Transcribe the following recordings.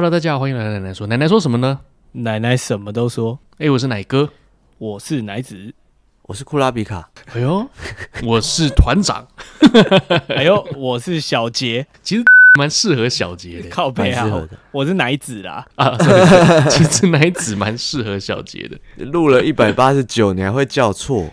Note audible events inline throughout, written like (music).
Hello，大家好，欢迎来到奶奶说。奶奶说什么呢？奶奶什么都说。哎、欸，我是奶哥，我是奶子，我是库拉比卡。哎呦，(laughs) 我是团长。(laughs) 哎呦，我是小杰。其实 (laughs) 蛮适合小杰的，靠背啊。我是奶子啦。啊，其实奶子蛮适合小杰的。录了一百八十九，你还会叫错？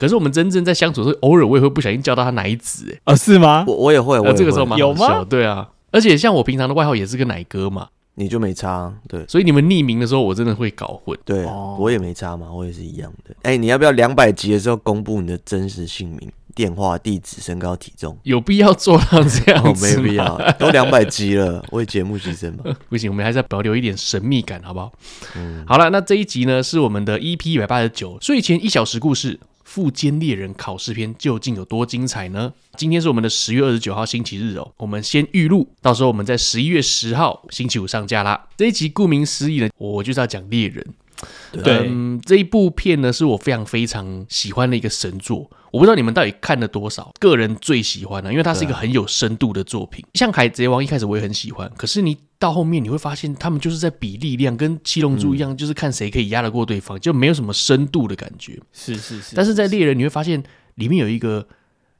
可是我们真正在相处的时候，偶尔我也会不小心叫到他奶子。哎，哦，是吗？我我也会。我也会这个时候蛮有吗？对啊。而且像我平常的外号也是个奶哥嘛，你就没差，对，所以你们匿名的时候，我真的会搞混。对，我也没差嘛，我也是一样的。哎，你要不要两百集的时候公布你的真实姓名、电话、地址、身高、体重？有必要做到这样子吗？(laughs) 没必要，都两百集了，为节目牺牲嘛。(laughs) 不行，我们还是要保留一点神秘感，好不好？嗯，好了，那这一集呢是我们的 EP 一百八十九睡前一小时故事。富坚猎人考试篇究竟有多精彩呢？今天是我们的十月二十九号星期日哦，我们先预录，到时候我们在十一月十号星期五上架啦。这一集顾名思义呢，我就是要讲猎人。对，嗯，这一部片呢是我非常非常喜欢的一个神作。我不知道你们到底看了多少，个人最喜欢的，因为它是一个很有深度的作品。像海贼王一开始我也很喜欢，可是你。到后面你会发现，他们就是在比力量，跟七龙珠一样，嗯、就是看谁可以压得过对方，就没有什么深度的感觉。是是是。但是在猎人，你会发现里面有一个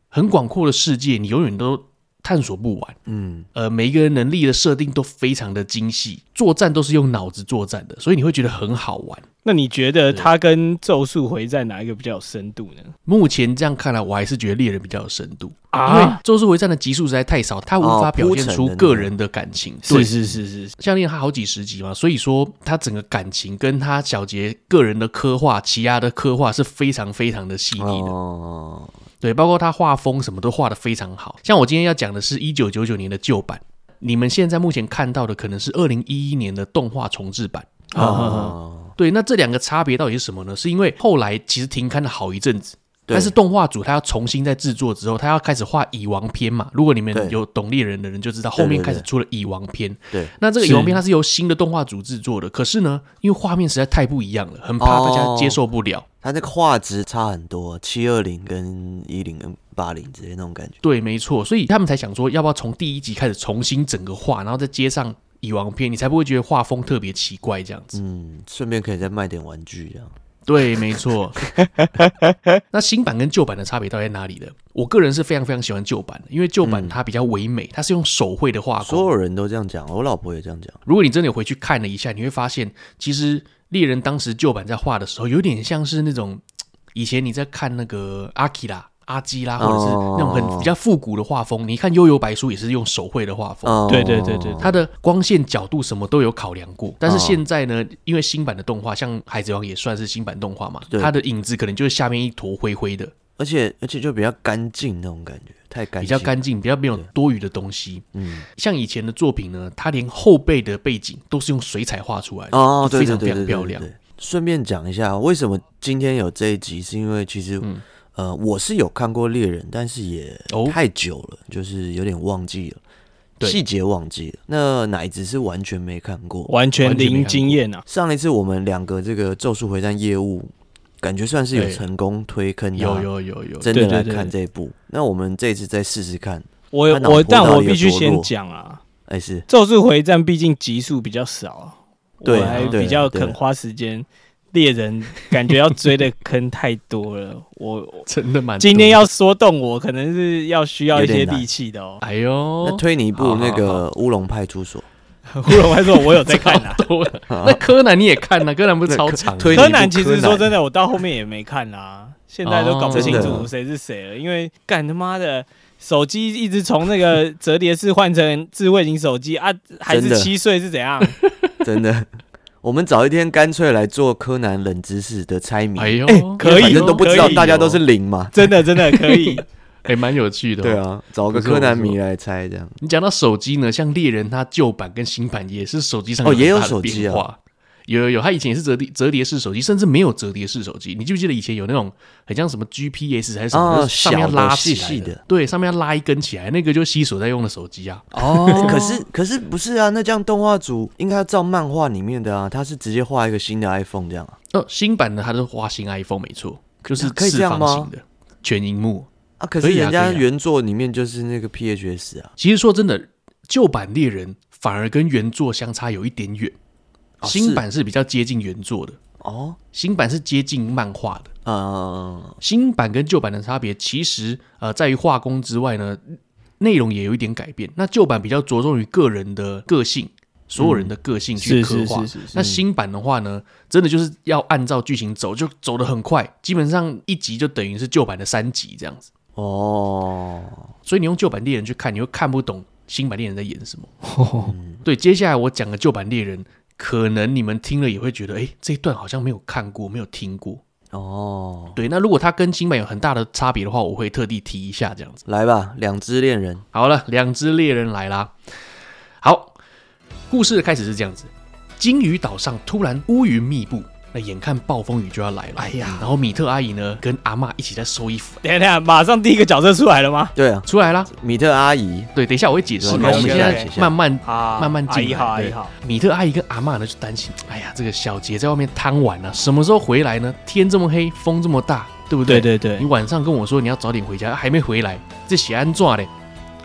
很广阔的世界，你永远都探索不完。嗯，呃，每一个人能力的设定都非常的精细，作战都是用脑子作战的，所以你会觉得很好玩。那你觉得他跟咒术回战哪一个比较有深度呢？目前这样看来，我还是觉得猎人比较有深度啊，因为咒术回战的集数实在太少，他无法表现出个人的感情。是、哦、是是是，像猎人他好几十集嘛，所以说他整个感情跟他小杰个人的刻画、奇犽的刻画是非常非常的细腻的。哦，对，包括他画风什么都画得非常好。像我今天要讲的是一九九九年的旧版，你们现在目前看到的可能是二零一一年的动画重制版。哦。哦对，那这两个差别到底是什么呢？是因为后来其实停刊了好一阵子，但是动画组他要重新再制作之后，他要开始画蚁王篇嘛。如果你们有懂猎人的人就知道，后面开始出了蚁王篇。对，那这个蚁王篇它是由新的动画组制作的，可是呢，因为画面实在太不一样了，很怕大家接受不了。它这个画质差很多，七二零跟一零跟八零之类那种感觉。对，没错，所以他们才想说，要不要从第一集开始重新整个画，然后再接上。蚁王篇，你才不会觉得画风特别奇怪这样子。嗯，顺便可以再卖点玩具这样。对，没错。(laughs) 那新版跟旧版的差别到底在哪里呢？我个人是非常非常喜欢旧版的，因为旧版它比较唯美，它是用手绘的画工。所有人都这样讲，我老婆也这样讲。如果你真的有回去看了一下，你会发现，其实猎人当时旧版在画的时候，有点像是那种以前你在看那个阿基拉。阿基拉，或者是那种很比较复古的画风。Oh. 你看《悠游白书》也是用手绘的画风。Oh. 对对对对，它的光线角度什么都有考量过。但是现在呢，因为新版的动画，像《海贼王》也算是新版动画嘛，它的影子可能就是下面一坨灰灰的，而且而且就比较干净那种感觉，太干净，比较干净，比较没有多余的东西。嗯，像以前的作品呢，它连后背的背景都是用水彩画出来的，哦，非常非常漂亮。顺便讲一下，为什么今天有这一集，是因为其实。嗯呃，我是有看过猎人，但是也太久了，哦、就是有点忘记了，细节忘记了。那奶子是完全没看过，完全零经验啊。上一次我们两个这个咒术回战业务，感觉算是有成功推坑，有有有有，真的来看这一部。那我们这一次再试试看。我我，但我必须先讲啊，哎是咒术回战，毕竟集数比较少，对，还比较肯花时间。猎人感觉要追的坑太多了，(laughs) 我真的蛮今天要说动我，可能是要需要一些力气的哦。哎呦，那推你一部那个乌龙派出所，乌龙派出所我有在看啊。(laughs) 那柯南你也看啊？柯南不是超长？柯南其实说真的，我到后面也没看啊，现在都搞不清楚谁是谁了，因为干他妈的手机一直从那个折叠式换成智慧型手机啊，还是七岁是怎样？(laughs) 真的。我们找一天干脆来做柯南冷知识的猜谜。哎呦，可以，反正都不知道，大家都是零嘛。真的，真的 (laughs) 可以，还蛮有趣的。对啊，找个柯南迷来猜这样。你讲到手机呢，像猎人，它旧版跟新版也是手机上哦，也有手机啊。有有有，他以前也是折叠折叠式手机，甚至没有折叠式手机。你记不记得以前有那种很像什么 GPS 还是什么，哦、上面要拉细细的，对，上面要拉一根起来，那个就是西索在用的手机啊。哦，可是可是不是啊？那这样动画组应该要照漫画里面的啊，他是直接画一个新的 iPhone 这样啊？哦，新版的它是画新 iPhone 没错，就是四方形的全荧幕啊。可是人家原作里面就是那个 PHS 啊。其实说真的，旧版猎人。反而跟原作相差有一点远。哦、新版是比较接近原作的哦，新版是接近漫画的。嗯，新版跟旧版的差别，其实呃在于画工之外呢，内容也有一点改变。那旧版比较着重于个人的个性，所有人的个性去刻画。嗯、那新版的话呢，真的就是要按照剧情走，就走得很快，基本上一集就等于是旧版的三集这样子。哦，所以你用旧版猎人去看，你会看不懂新版猎人在演什么。哦、(laughs) 对，接下来我讲的旧版猎人。可能你们听了也会觉得，哎，这一段好像没有看过，没有听过哦。对，那如果它跟新版有很大的差别的话，我会特地提一下，这样子。来吧，两只猎人。好了，两只猎人来啦。好，故事的开始是这样子：鲸鱼岛上突然乌云密布。那眼看暴风雨就要来了，哎呀！然后米特阿姨呢，跟阿嬷一起在收衣服。等下等下，马上第一个角色出来了吗？对啊，出来了。米特阿姨，对，等一下我会解释。我们现在慢慢慢慢进。阿姨好，米特阿姨跟阿嬷呢就担心，哎呀，这个小杰在外面贪玩呢，什么时候回来呢？天这么黑，风这么大，对不对？对对对。你晚上跟我说你要早点回家，还没回来，这写安怎嘞？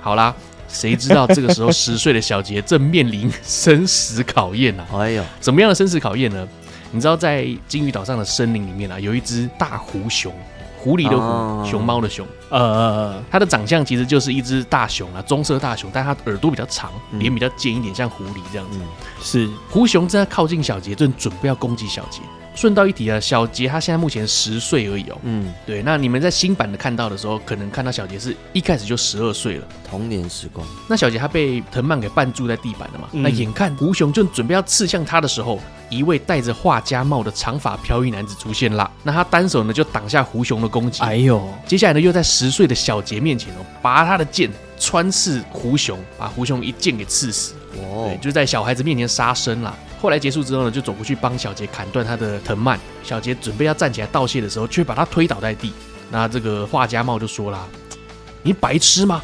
好啦，谁知道这个时候十岁的小杰正面临生死考验呢？(laughs) 哎呦，怎么样的生死考验呢？你知道在金鱼岛上的森林里面啊，有一只大狐熊，狐狸的狐，熊猫的熊，呃呃呃，它的长相其实就是一只大熊啊，棕色大熊，但它耳朵比较长，脸比较尖一点，像狐狸这样子。是。狐熊正在靠近小杰，正准备要攻击小杰。顺道一提啊，小杰他现在目前十岁而已哦。嗯，对。那你们在新版的看到的时候，可能看到小杰是一开始就十二岁了，童年时光。那小杰他被藤蔓给绊住在地板了嘛？嗯、那眼看胡雄正准备要刺向他的时候，一位戴着画家帽的长发飘逸男子出现了。那他单手呢就挡下胡雄的攻击。哎呦！接下来呢又在十岁的小杰面前哦，拔他的剑穿刺胡雄，把胡雄一剑给刺死。哦，对，就在小孩子面前杀生啦。后来结束之后呢，就走过去帮小杰砍断他的藤蔓。小杰准备要站起来道谢的时候，却把他推倒在地。那这个画家帽就说啦：“你白痴吗？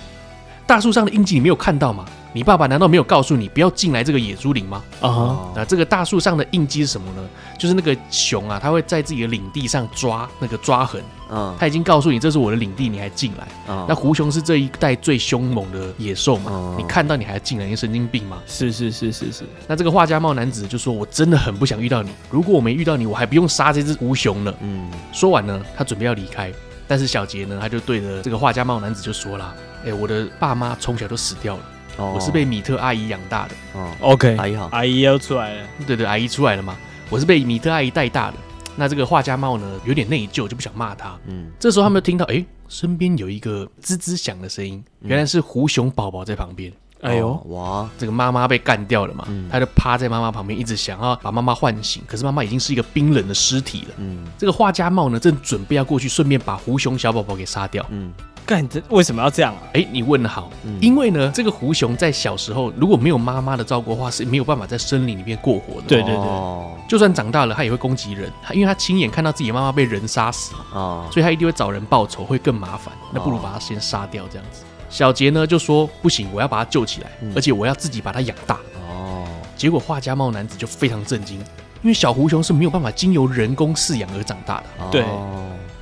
大树上的印记你没有看到吗？”你爸爸难道没有告诉你不要进来这个野猪林吗？啊、uh，huh. 那这个大树上的印记是什么呢？就是那个熊啊，它会在自己的领地上抓那个抓痕。嗯、uh，他.已经告诉你这是我的领地，你还进来？啊、uh，huh. 那狐熊是这一代最凶猛的野兽嘛？Uh. 你看到你还进来，你神经病吗？是是是是是。那这个画家帽男子就说：“我真的很不想遇到你，如果我没遇到你，我还不用杀这只狐熊呢。”嗯，说完呢，他准备要离开，但是小杰呢，他就对着这个画家帽男子就说了：“哎、欸，我的爸妈从小都死掉了。”我是被米特阿姨养大的。哦，OK，阿姨好，阿姨要出来了。对对，阿姨出来了嘛。我是被米特阿姨带大的。那这个画家帽呢，有点内疚，就不想骂他。嗯，这时候他们就听到，哎，身边有一个吱吱响的声音，原来是狐熊宝宝在旁边。哎呦，哇，这个妈妈被干掉了嘛，他就趴在妈妈旁边，一直想要把妈妈唤醒。可是妈妈已经是一个冰冷的尸体了。嗯，这个画家帽呢，正准备要过去，顺便把狐熊小宝宝给杀掉。嗯。干这为什么要这样啊？哎，你问的好，嗯、因为呢，这个狐熊在小时候如果没有妈妈的照顾的话，是没有办法在森林里面过活的。对对对，就算长大了，它也会攻击人，因为它亲眼看到自己的妈妈被人杀死嘛，哦、所以他一定会找人报仇，会更麻烦。那不如把它先杀掉，这样子。哦、小杰呢就说不行，我要把它救起来，嗯、而且我要自己把它养大。哦，结果画家帽男子就非常震惊，因为小狐熊是没有办法经由人工饲养而长大的。哦、对。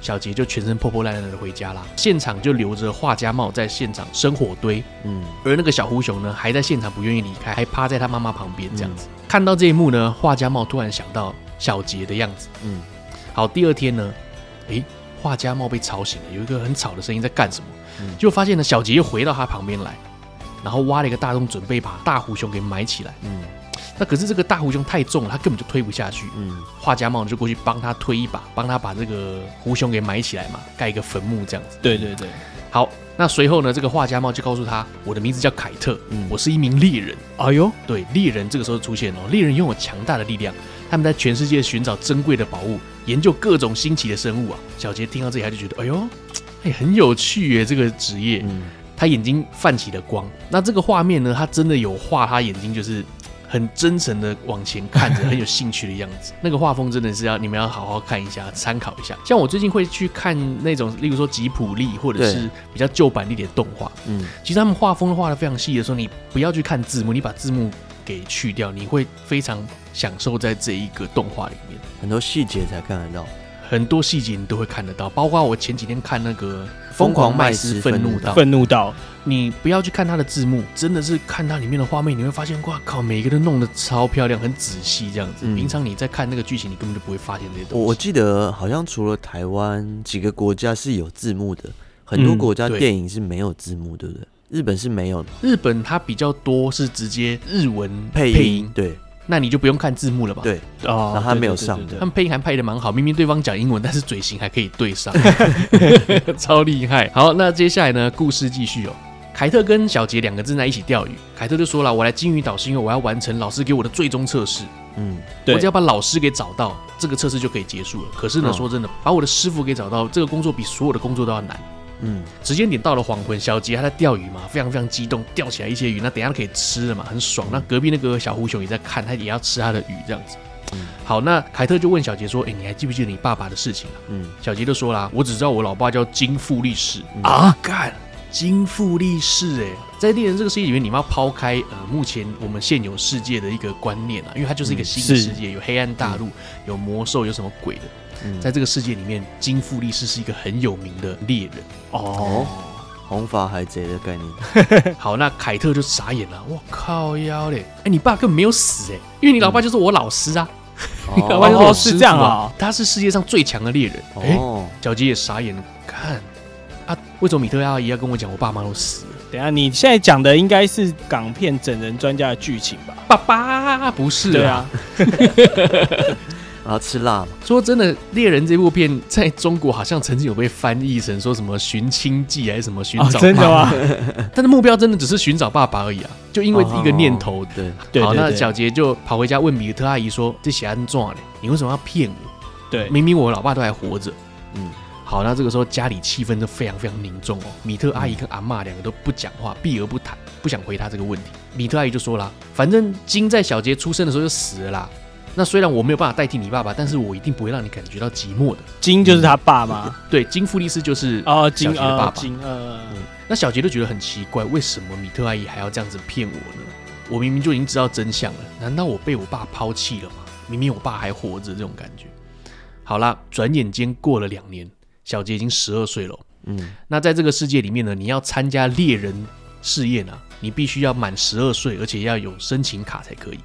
小杰就全身破破烂烂的回家啦，现场就留着画家帽在现场生火堆，嗯，而那个小狐熊呢，还在现场不愿意离开，还趴在他妈妈旁边这样子。嗯、看到这一幕呢，画家帽突然想到小杰的样子，嗯，好，第二天呢，诶，画家帽被吵醒了，有一个很吵的声音在干什么？嗯，就发现呢，小杰又回到他旁边来，然后挖了一个大洞，准备把大狐熊给埋起来，嗯。那可是这个大胡熊太重了，他根本就推不下去。嗯，画家帽就过去帮他推一把，帮他把这个胡熊给埋起来嘛，盖一个坟墓这样子。对对对，好，那随后呢，这个画家帽就告诉他，我的名字叫凯特，嗯，我是一名猎人。哎呦，对，猎人这个时候出现哦，猎人拥有强大的力量，他们在全世界寻找珍贵的宝物，研究各种新奇的生物啊。小杰听到这里，他就觉得，哎呦，哎，很有趣耶，这个职业。嗯，他眼睛泛起了光。那这个画面呢，他真的有画他眼睛，就是。很真诚的往前看着，很有兴趣的样子。(laughs) 那个画风真的是要你们要好好看一下，参考一下。像我最近会去看那种，例如说吉普力或者是比较旧版一点的动画。嗯，其实他们画风画的非常细的时候，你不要去看字幕，你把字幕给去掉，你会非常享受在这一个动画里面，很多细节才看得到。很多细节你都会看得到，包括我前几天看那个《疯狂麦斯愤怒到》，愤怒到，你不要去看它的字幕，真的是看它里面的画面，你会发现，哇靠，每一个都弄得超漂亮，很仔细这样子。嗯、平常你在看那个剧情，你根本就不会发现这些东西。我我记得好像除了台湾几个国家是有字幕的，很多国家电影是没有字幕，对不对？日本是没有的，日本它比较多是直接日文配音，配音对。那你就不用看字幕了吧？对，哦，然后他没有上，对对对对，他们配音还配的蛮好，明明对方讲英文，但是嘴型还可以对上，(laughs) 超厉害。好，那接下来呢？故事继续哦。凯特跟小杰两个正在一起钓鱼，凯特就说了：“我来金鱼岛是因为我要完成老师给我的最终测试。嗯，对，我只要把老师给找到，这个测试就可以结束了。可是呢，哦、说真的，把我的师傅给找到，这个工作比所有的工作都要难。”嗯，时间点到了黄昏，小杰他在钓鱼嘛，非常非常激动，钓起来一些鱼，那等下可以吃了嘛，很爽。那隔壁那个小狐熊也在看，他也要吃他的鱼，这样子。嗯，好，那凯特就问小杰说：“哎、欸，你还记不记得你爸爸的事情啊？”嗯，小杰就说啦：“我只知道我老爸叫金富力士、嗯、啊，干金富力士哎，在猎人这个世界里面，你们要抛开呃目前我们现有世界的一个观念啊，因为它就是一个新的世界，有黑暗大陆，有魔兽，有什么鬼的。”在这个世界里面，金富力士是一个很有名的猎人哦，红发海贼的概念。(laughs) 好，那凯特就傻眼了，我靠腰嘞！哎，你爸根本没有死哎，因为你老爸就是我老师啊，(laughs) 你老爸就是我师，是这样啊，他是世界上最强的猎人。哦，小杰也傻眼了，看啊，为什么米特阿姨要跟我讲我爸妈都死了？等下，你现在讲的应该是港片整人专家的剧情吧？爸爸不是，对啊。(laughs) 然后吃辣嘛？说真的，《猎人》这部片在中国好像曾经有被翻译成说什么“寻亲记”还是什么“寻找”，真的吗？(laughs) 但是目标真的只是寻找爸爸而已啊！就因为一个念头，对，好，那小杰就跑回家问米特阿姨说：“这写安怎嘞？你为什么要骗我？对，明明我老爸都还活着。”嗯，好，那这个时候家里气氛都非常非常凝重哦。米特阿姨跟阿嬷两个都不讲话，避而不谈，不想回答这个问题。米特阿姨就说了：“反正金在小杰出生的时候就死了啦。”那虽然我没有办法代替你爸爸，但是我一定不会让你感觉到寂寞的。金就是他爸吗？对，金富利斯就是哦，金的爸爸。金呃，那小杰就觉得很奇怪，为什么米特阿姨还要这样子骗我呢？我明明就已经知道真相了，难道我被我爸抛弃了吗？明明我爸还活着，这种感觉。好啦，转眼间过了两年，小杰已经十二岁了。嗯，那在这个世界里面呢，你要参加猎人试验啊，你必须要满十二岁，而且要有申请卡才可以。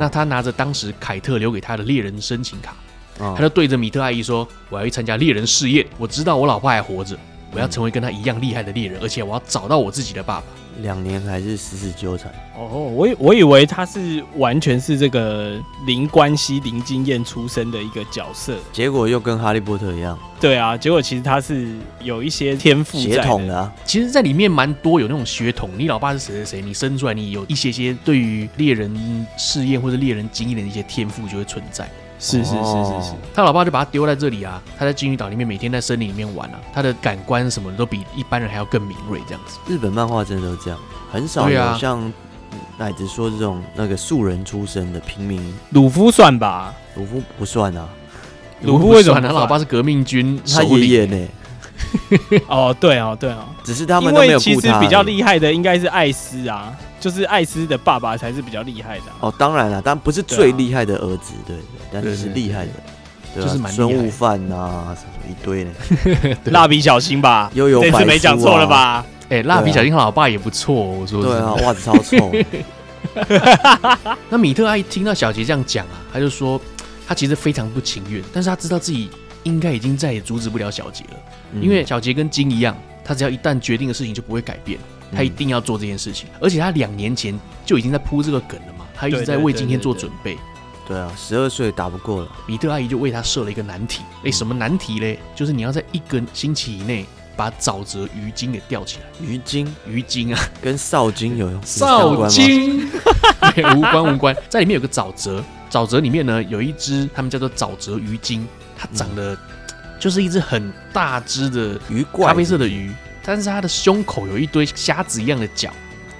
那他拿着当时凯特留给他的猎人申请卡，他就对着米特阿姨说：“我要去参加猎人试验，我知道我老婆还活着，我要成为跟他一样厉害的猎人，而且我要找到我自己的爸爸。”两年还是死死纠缠哦，我以我以为他是完全是这个零关系、零经验出身的一个角色，结果又跟哈利波特一样。对啊，结果其实他是有一些天赋血统的，啊。其实，在里面蛮多有那种血统，你老爸是谁谁谁，你生出来你有一些些对于猎人试验或者猎人经验的一些天赋就会存在。是是是是是，他老爸就把他丢在这里啊，他在金鱼岛里面每天在森林里面玩啊，他的感官什么的都比一般人还要更敏锐，这样子。日本漫画真的都这样，很少有像乃子说这种那个素人出身的平民。鲁夫算吧？鲁夫不算啊，鲁夫为什么？他老爸是革命军，他爷爷呢？(laughs) 哦，对哦，对哦，只是他们都没有其实比较厉害的应该是艾斯啊。就是艾斯的爸爸才是比较厉害的哦，当然了，但不是最厉害的儿子，对对，但是是厉害的，就是蛮孙悟饭呐，什么一堆的，(laughs) 蜡笔小新吧，悠悠，这次没讲错了吧？哎，蜡笔小新他老爸也不错，我说对啊，袜子超臭。(laughs) 那米特阿姨听到小杰这样讲啊，他就说他其实非常不情愿，但是他知道自己应该已经再也阻止不了小杰了，因为小杰跟金一样，他只要一旦决定的事情就不会改变。他一定要做这件事情，而且他两年前就已经在铺这个梗了嘛，他一直在为今天做准备。对啊，十二岁打不过了，米特阿姨就为他设了一个难题。哎，什么难题嘞？就是你要在一个星期以内把沼泽鱼精给钓起来。鱼精，鱼精啊，跟少精有用？少精 (laughs) 无关无关，在里面有个沼泽，沼泽里面呢有一只，他们叫做沼泽鱼精，它长得就是一只很大只的鱼怪，咖啡色的鱼。但是它的胸口有一堆虾子一样的脚，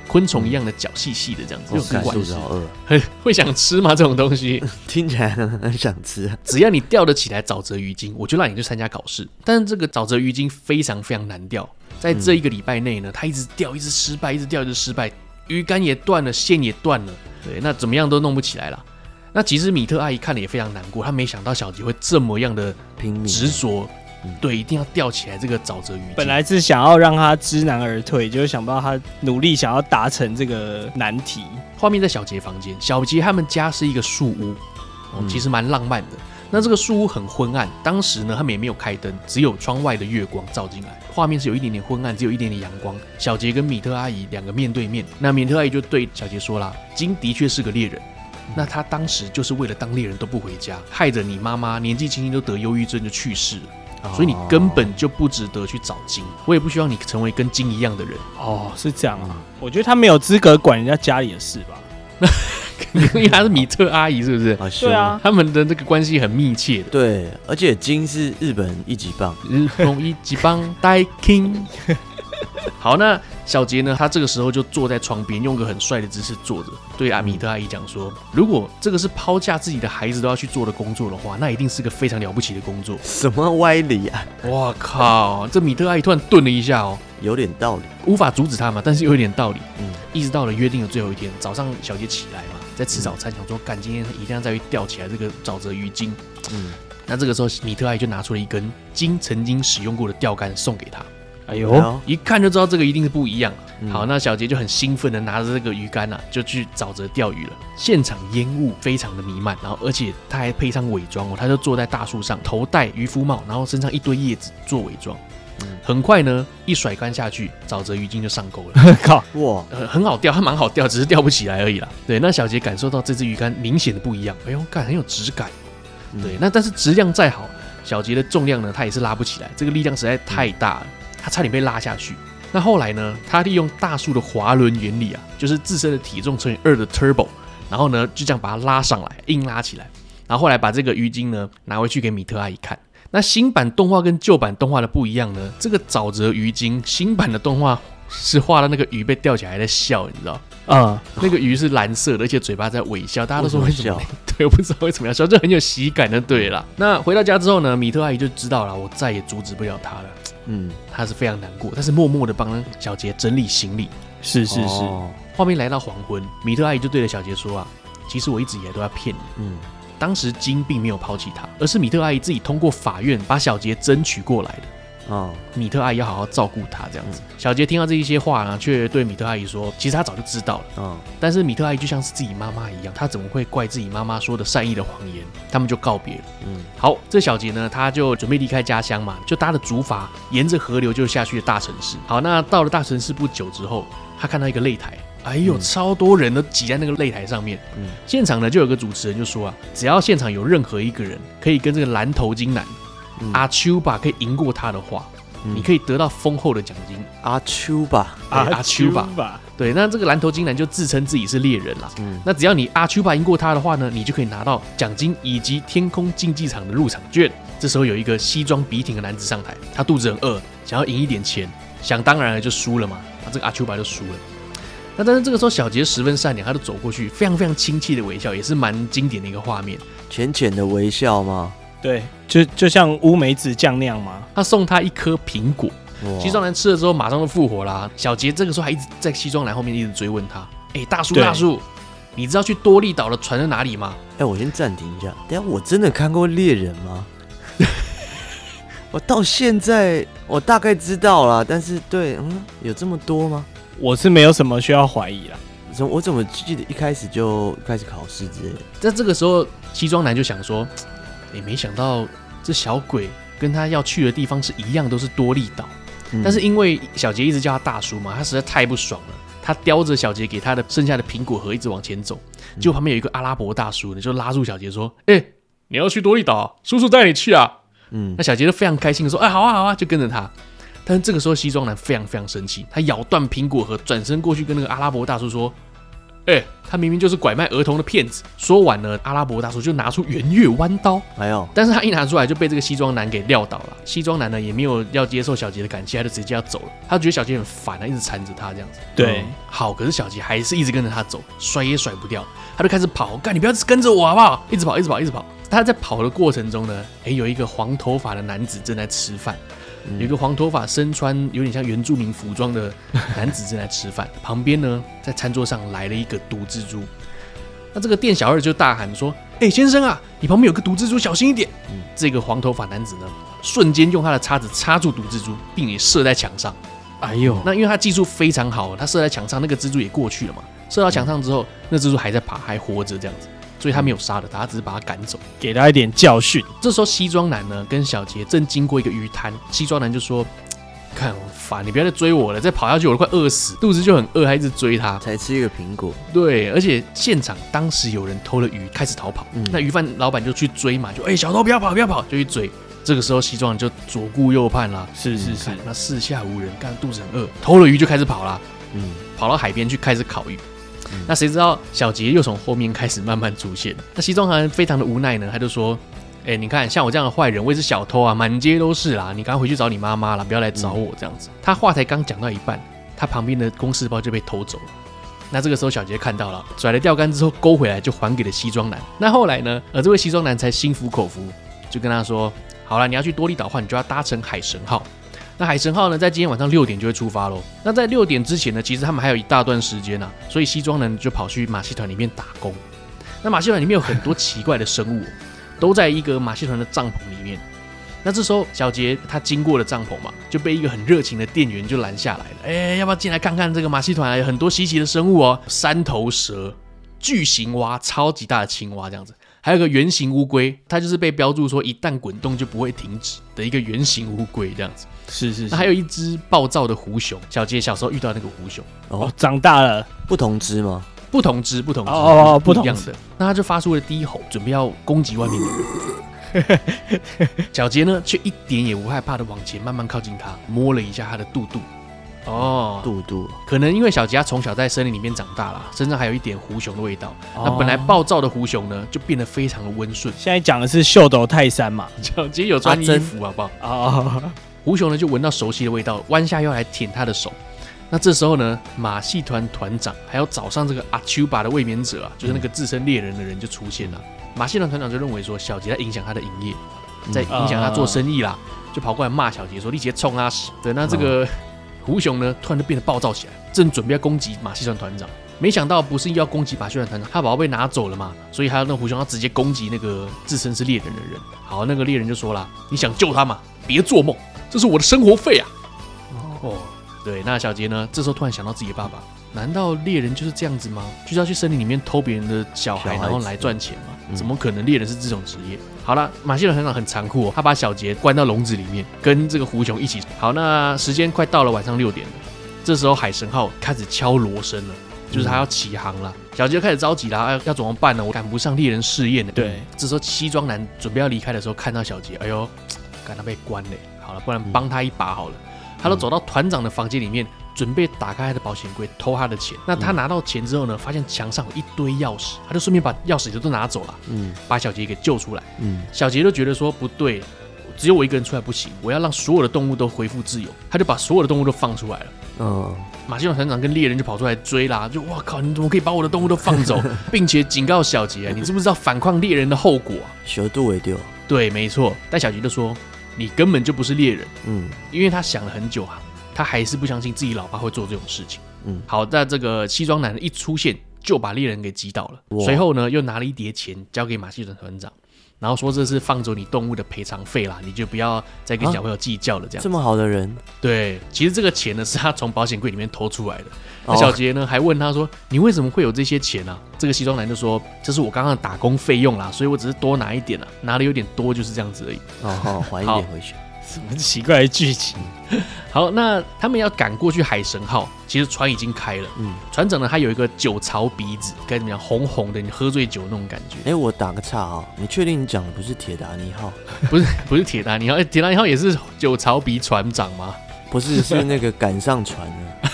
昆虫一样的脚，细细的这样子，就很肚子好饿，很 (laughs) 会想吃吗？这种东西 (laughs) 听起来很想吃。只要你钓得起来沼泽鱼精，我就让你去参加考试。但是这个沼泽鱼精非常非常难钓，在这一个礼拜内呢，它一直钓，一直失败，一直钓，一直失败，鱼竿也断了，线也断了，对，那怎么样都弄不起来了。那其实米特阿姨看了也非常难过，她没想到小杰会这么样的拼命执着，对，一定要吊起来这个沼泽鱼。本来是想要让他知难而退，就是想不到他努力想要达成这个难题。画面在小杰房间，小杰他们家是一个树屋，其实蛮浪漫的。那这个树屋很昏暗，当时呢他们也没有开灯，只有窗外的月光照进来，画面是有一点点昏暗，只有一点点阳光。小杰跟米特阿姨两个面对面，那米特阿姨就对小杰说啦：“金的确是个猎人。”那他当时就是为了当猎人都不回家，害得你妈妈年纪轻轻都得忧郁症就去世了，所以你根本就不值得去找金。我也不希望你成为跟金一样的人。哦，是这样啊？我觉得他没有资格管人家家里的事吧？(laughs) 因为他是米特阿姨，是不是？对啊，他们的这个关系很密切的。对，而且金是日本一级棒，日本一级棒，(laughs) Die King。好，那。小杰呢？他这个时候就坐在床边，用个很帅的姿势坐着，对阿米特阿姨讲说：“如果这个是抛下自己的孩子都要去做的工作的话，那一定是个非常了不起的工作。”什么歪理啊！我靠！这米特阿姨突然顿了一下哦，有点道理，无法阻止他嘛，但是有一点道理。嗯，一直到了约定的最后一天早上，小杰起来嘛，在吃早餐，想说：“干，今天一定要再去钓起来这个沼泽鱼精。”嗯，那这个时候米特阿姨就拿出了一根金曾经使用过的钓竿送给他。哎呦，一看就知道这个一定是不一样。好，那小杰就很兴奋的拿着这个鱼竿啊，就去沼泽钓鱼了。现场烟雾非常的弥漫，然后而且他还配上伪装哦，他就坐在大树上，头戴渔夫帽，然后身上一堆叶子做伪装。很快呢，一甩竿下去，沼泽鱼精就上钩了。(laughs) 靠，哇，很好钓，它蛮好钓，只是钓不起来而已啦。对，那小杰感受到这只鱼竿明显的不一样，哎呦，干很有质感。对，那但是质量再好，小杰的重量呢，他也是拉不起来，这个力量实在太大了。他差点被拉下去。那后来呢？他利用大树的滑轮原理啊，就是自身的体重乘以二的 turbo，然后呢就这样把它拉上来，硬拉起来。然后后来把这个鱼精呢拿回去给米特阿姨看。那新版动画跟旧版动画的不一样呢？这个沼泽鱼精新版的动画是画的那个鱼被吊起来还在笑，你知道？啊、嗯，那个鱼是蓝色的，而且嘴巴在微笑。大家都说为什么？(laughs) 对，我不知道为什么要笑，就很有喜感的。对了，那回到家之后呢，米特阿姨就知道了，我再也阻止不了她了。嗯，她是非常难过，但是默默的帮小杰整理行李。是是是。画、哦、面来到黄昏，米特阿姨就对着小杰说啊：“其实我一直以来都要骗你。嗯，当时金并没有抛弃他，而是米特阿姨自己通过法院把小杰争取过来的。”哦，米特阿姨要好好照顾他，这样子。小杰听到这一些话呢，却对米特阿姨说：“其实他早就知道了。”嗯，但是米特阿姨就像是自己妈妈一样，她怎么会怪自己妈妈说的善意的谎言？他们就告别了。嗯，好，这小杰呢，他就准备离开家乡嘛，就搭着竹筏，沿着河流就下去了大城市。好，那到了大城市不久之后，他看到一个擂台，哎呦，超多人都挤在那个擂台上面。嗯，现场呢就有个主持人就说啊，只要现场有任何一个人可以跟这个蓝头巾男。嗯、阿丘巴可以赢过他的话，嗯、你可以得到丰厚的奖金。阿丘巴，阿丘巴，对，那这个蓝头金男就自称自己是猎人了。嗯，那只要你阿丘巴赢过他的话呢，你就可以拿到奖金以及天空竞技场的入场券。这时候有一个西装笔挺的男子上台，他肚子很饿，想要赢一点钱，想当然了就输了嘛。那这个阿丘巴就输了。那但是这个时候小杰十分善良，他就走过去，非常非常亲切的微笑，也是蛮经典的一个画面。浅浅的微笑吗？对，就就像乌梅子酱那样嘛。他送他一颗苹果，西装男吃了之后马上就复活啦。小杰这个时候还一直在西装男后面一直追问他：“哎、欸，大叔大叔，你知道去多利岛的船在哪里吗？”哎、欸，我先暂停一下，等下我真的看过猎人吗？(laughs) 我到现在我大概知道了，但是对，嗯，有这么多吗？我是没有什么需要怀疑啦。怎我怎么记得一开始就开始考试之类的？在这个时候，西装男就想说。也没想到这小鬼跟他要去的地方是一样，都是多利岛。嗯、但是因为小杰一直叫他大叔嘛，他实在太不爽了。他叼着小杰给他的剩下的苹果核一直往前走，结果旁边有一个阿拉伯大叔呢，就拉住小杰说：“哎、欸，你要去多利岛，叔叔带你去啊。”嗯，那小杰就非常开心的说：“哎，好啊，好啊，就跟着他。”但是这个时候西装男非常非常生气，他咬断苹果核，转身过去跟那个阿拉伯大叔说。哎、欸，他明明就是拐卖儿童的骗子！说完呢，阿拉伯大叔就拿出圆月弯刀，哎呦！但是他一拿出来就被这个西装男给撂倒了。西装男呢也没有要接受小杰的感谢，他就直接要走了。他觉得小杰很烦啊，一直缠着他这样子。对、嗯，好，可是小杰还是一直跟着他走，甩也甩不掉，他就开始跑。干，你不要跟着我好不好？一直跑，一直跑，一直跑。他在跑的过程中呢，哎、欸，有一个黄头发的男子正在吃饭。有一个黄头发、身穿有点像原住民服装的男子正在吃饭，旁边呢，在餐桌上来了一个毒蜘蛛。那这个店小二就大喊说：“哎，先生啊，你旁边有个毒蜘蛛，小心一点。”嗯，这个黄头发男子呢，瞬间用他的叉子插住毒蜘蛛，并且射在墙上。哎呦，那因为他技术非常好，他射在墙上，那个蜘蛛也过去了嘛。射到墙上之后，那蜘蛛还在爬，还活着这样子，所以他没有杀了他，只是把他赶走，给他一点教训。这时候西装男呢跟小杰正经过一个鱼摊，西装男就说：“看我烦，你不要再追我了，再跑下去我都快饿死，肚子就很饿，还一直追他，才吃一个苹果。”对，而且现场当时有人偷了鱼，开始逃跑，嗯、那鱼贩老板就去追嘛，就哎、欸、小偷不要跑不要跑，就去追。这个时候西装男就左顾右盼啦，是是是，那四下无人，干肚子很饿，偷了鱼就开始跑啦，嗯，跑到海边去开始烤鱼。那谁知道小杰又从后面开始慢慢出现？那西装男非常的无奈呢，他就说：“哎、欸，你看像我这样的坏人，我也是小偷啊，满街都是啦，你赶快回去找你妈妈啦，不要来找我这样子。”他话才刚讲到一半，他旁边的公事包就被偷走了。那这个时候小杰看到了，甩了钓竿之后勾回来就还给了西装男。那后来呢？呃，这位西装男才心服口服，就跟他说：“好了，你要去多利岛的话，你就要搭乘海神号。”那海神号呢，在今天晚上六点就会出发喽。那在六点之前呢，其实他们还有一大段时间呢、啊，所以西装呢就跑去马戏团里面打工。那马戏团里面有很多奇怪的生物，都在一个马戏团的帐篷里面。那这时候小杰他经过了帐篷嘛，就被一个很热情的店员就拦下来了。哎、要不要进来看看这个马戏团？有很多稀奇的生物哦，三头蛇、巨型蛙、超级大的青蛙这样子。还有个圆形乌龟，它就是被标注说一旦滚动就不会停止的一个圆形乌龟，这样子。是是还有一只暴躁的狐熊，小杰小时候遇到那个狐熊哦，长大了，不同只吗？不同只，不同只，哦哦，不同样的。那它就发出了低吼，准备要攻击外面的人。(laughs) 小杰呢，却一点也不害怕的往前慢慢靠近它，摸了一下它的肚肚。哦，杜杜，可能因为小杰从小在森林里面长大了，身上还有一点狐熊的味道。哦、那本来暴躁的狐熊呢，就变得非常的温顺。现在讲的是秀斗泰山嘛？小杰有穿衣服，好不好？啊，哦、狐熊呢就闻到熟悉的味道，弯下腰来舔他的手。那这时候呢，马戏团团长还有早上这个阿丘巴的卫冕者啊，就是那个自称猎人的人就出现了。嗯、马戏团团长就认为说，小杰在影响他的营业，在影响他做生意啦，嗯、就跑过来骂小杰说：“你直接冲啊！”对，那这个。嗯狐熊呢，突然就变得暴躁起来，正准备要攻击马戏团团长，没想到不是要攻击马戏团团长，他宝宝被拿走了嘛，所以还有那胡熊要直接攻击那个自称是猎人的人。好，那个猎人就说了：“你想救他吗？别做梦，这是我的生活费啊！”哦，对，那小杰呢，这时候突然想到自己的爸爸，难道猎人就是这样子吗？就是要去森林里面偷别人的小孩，然后来赚钱吗？怎么可能猎人是这种职业？好了，马戏团团长很残酷哦，他把小杰关到笼子里面，跟这个狐熊一起。好，那时间快到了晚上六点了，这时候海神号开始敲锣声了，就是他要起航了。嗯、小杰就开始着急了，要要怎么办呢？我赶不上猎人试验呢。对，这时候西装男准备要离开的时候，看到小杰，哎呦，(tsk) 看他被关了。好了，不然帮他一把好了。嗯、他都走到团长的房间里面。准备打开他的保险柜偷他的钱。那他拿到钱之后呢？发现墙上有一堆钥匙，他就顺便把钥匙也都拿走了。嗯，把小杰给救出来。嗯，小杰就觉得说不对，只有我一个人出来不行，我要让所有的动物都恢复自由。他就把所有的动物都放出来了。嗯，马戏团团长跟猎人就跑出来追啦。就哇靠，你怎么可以把我的动物都放走，(laughs) 并且警告小杰，你知不知道反抗猎人的后果？小度为丢。对，没错。但小杰就说，你根本就不是猎人。嗯，因为他想了很久啊。他还是不相信自己老爸会做这种事情。嗯，好，那这个西装男一出现，就把猎人给击倒了。随后呢，又拿了一叠钱交给马戏团团长。然后说这是放走你动物的赔偿费啦，你就不要再跟小朋友计较了。这样、啊、这么好的人，对，其实这个钱呢是他从保险柜里面偷出来的。那小杰呢还问他说：“你为什么会有这些钱呢、啊？”这个西装男就说：“这是我刚刚的打工费用啦，所以我只是多拿一点啦，拿的有点多就是这样子而已。”哦，好，还一点回去。什么奇怪的剧情？好，那他们要赶过去海神号，其实船已经开了。嗯，船长呢，他有一个酒槽鼻子，该怎么样？红红的，你喝醉酒那种感觉。哎、欸，我打个岔啊、喔，你确定你讲的不是铁达尼号？(laughs) 不是，不是铁达尼号。铁达尼号也是酒槽鼻船长吗？不是，是那个赶上船的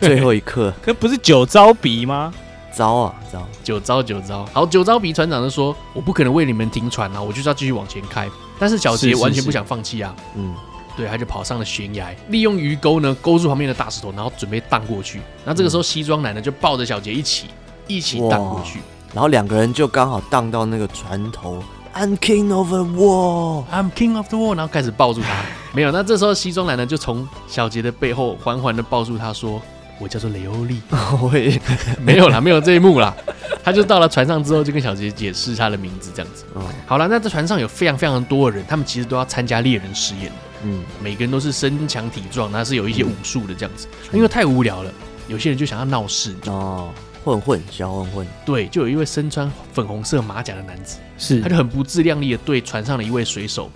(laughs) 最后一刻。可不是酒糟鼻吗？糟啊糟，酒糟酒糟。好，酒糟鼻船长就说：“我不可能为你们停船啊，我就是要继续往前开。”但是小杰完全不想放弃啊，嗯，对，他就跑上了悬崖，利用鱼钩呢勾住旁边的大石头，然后准备荡过去。那这个时候西装男呢就抱着小杰一起一起荡过去，然后两个人就刚好荡到那个船头。I'm king of the world，I'm king of the world，然后开始抱住他。没有，那这时候西装男呢就从小杰的背后缓缓的抱住他说：“我叫做雷欧利。(laughs) 我也 (laughs) 没有啦，没有这一幕啦。他就到了船上之后，就跟小杰解释他的名字，这样子。哦，好了，那在船上有非常非常多的人，他们其实都要参加猎人实验。嗯，每个人都是身强体壮，那是有一些武术的这样子。嗯、因为太无聊了，有些人就想要闹事哦，混混小混混。对，就有一位身穿粉红色马甲的男子，是，他就很不自量力的对船上的一位水手。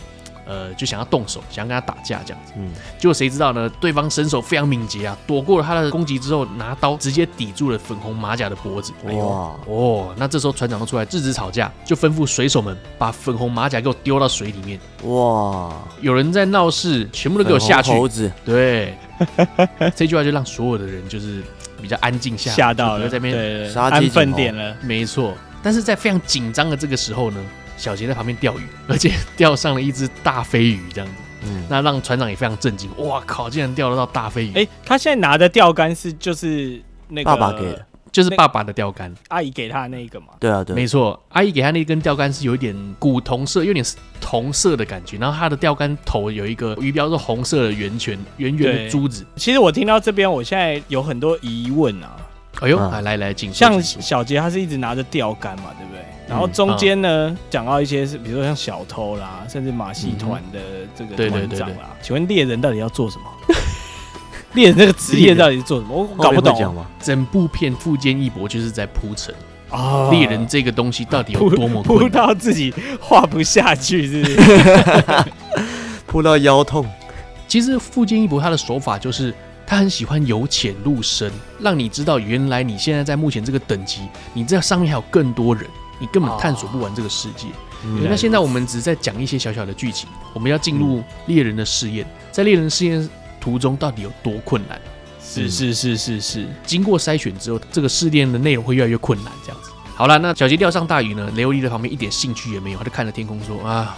呃，就想要动手，想要跟他打架这样子。嗯，结果谁知道呢？对方身手非常敏捷啊，躲过了他的攻击之后，拿刀直接抵住了粉红马甲的脖子。哇，哦，那这时候船长都出来制止吵架，就吩咐水手们把粉红马甲给我丢到水里面。哇，有人在闹事，全部都给我下去。猴子，对，(laughs) 这句话就让所有的人就是比较安静下来，吓到了，在那边对安分点了。没错，但是在非常紧张的这个时候呢。小杰在旁边钓鱼，而且 (laughs) 钓上了一只大飞鱼，这样子，嗯，那让船长也非常震惊。哇靠，竟然钓得到大飞鱼！哎、欸，他现在拿的钓竿是就是那个爸爸给的，就是爸爸的钓竿，阿姨给他的那一个嘛？对啊，对，没错，阿姨给他那根钓竿是有一点古铜色，有点铜色的感觉，然后他的钓竿头有一个鱼标是红色的圆圈，圆圆的珠子。其实我听到这边，我现在有很多疑问啊。哎呦，来来来，请像小杰他是一直拿着钓竿嘛，对不对？然后中间呢，讲到一些是，比如说像小偷啦，甚至马戏团的这个团长啦。请问猎人到底要做什么？(laughs) 猎人这个职业到底是做什么？我搞不懂。整部片富坚义博就是在铺陈啊，猎人这个东西到底有多么铺到自己画不下去，是不是？(laughs) 铺到腰痛。其实富坚义博他的手法就是。他很喜欢由浅入深，让你知道原来你现在在目前这个等级，你这上面还有更多人，你根本探索不完这个世界。哦、那现在我们只是在讲一些小小的剧情，我们要进入猎人的试验，嗯、在猎人试验途中到底有多困难？是是是是是，经过筛选之后，这个试验的内容会越来越困难。这样子，好了，那小杰钓上大鱼呢？雷欧利在旁边一点兴趣也没有，他就看着天空说：“啊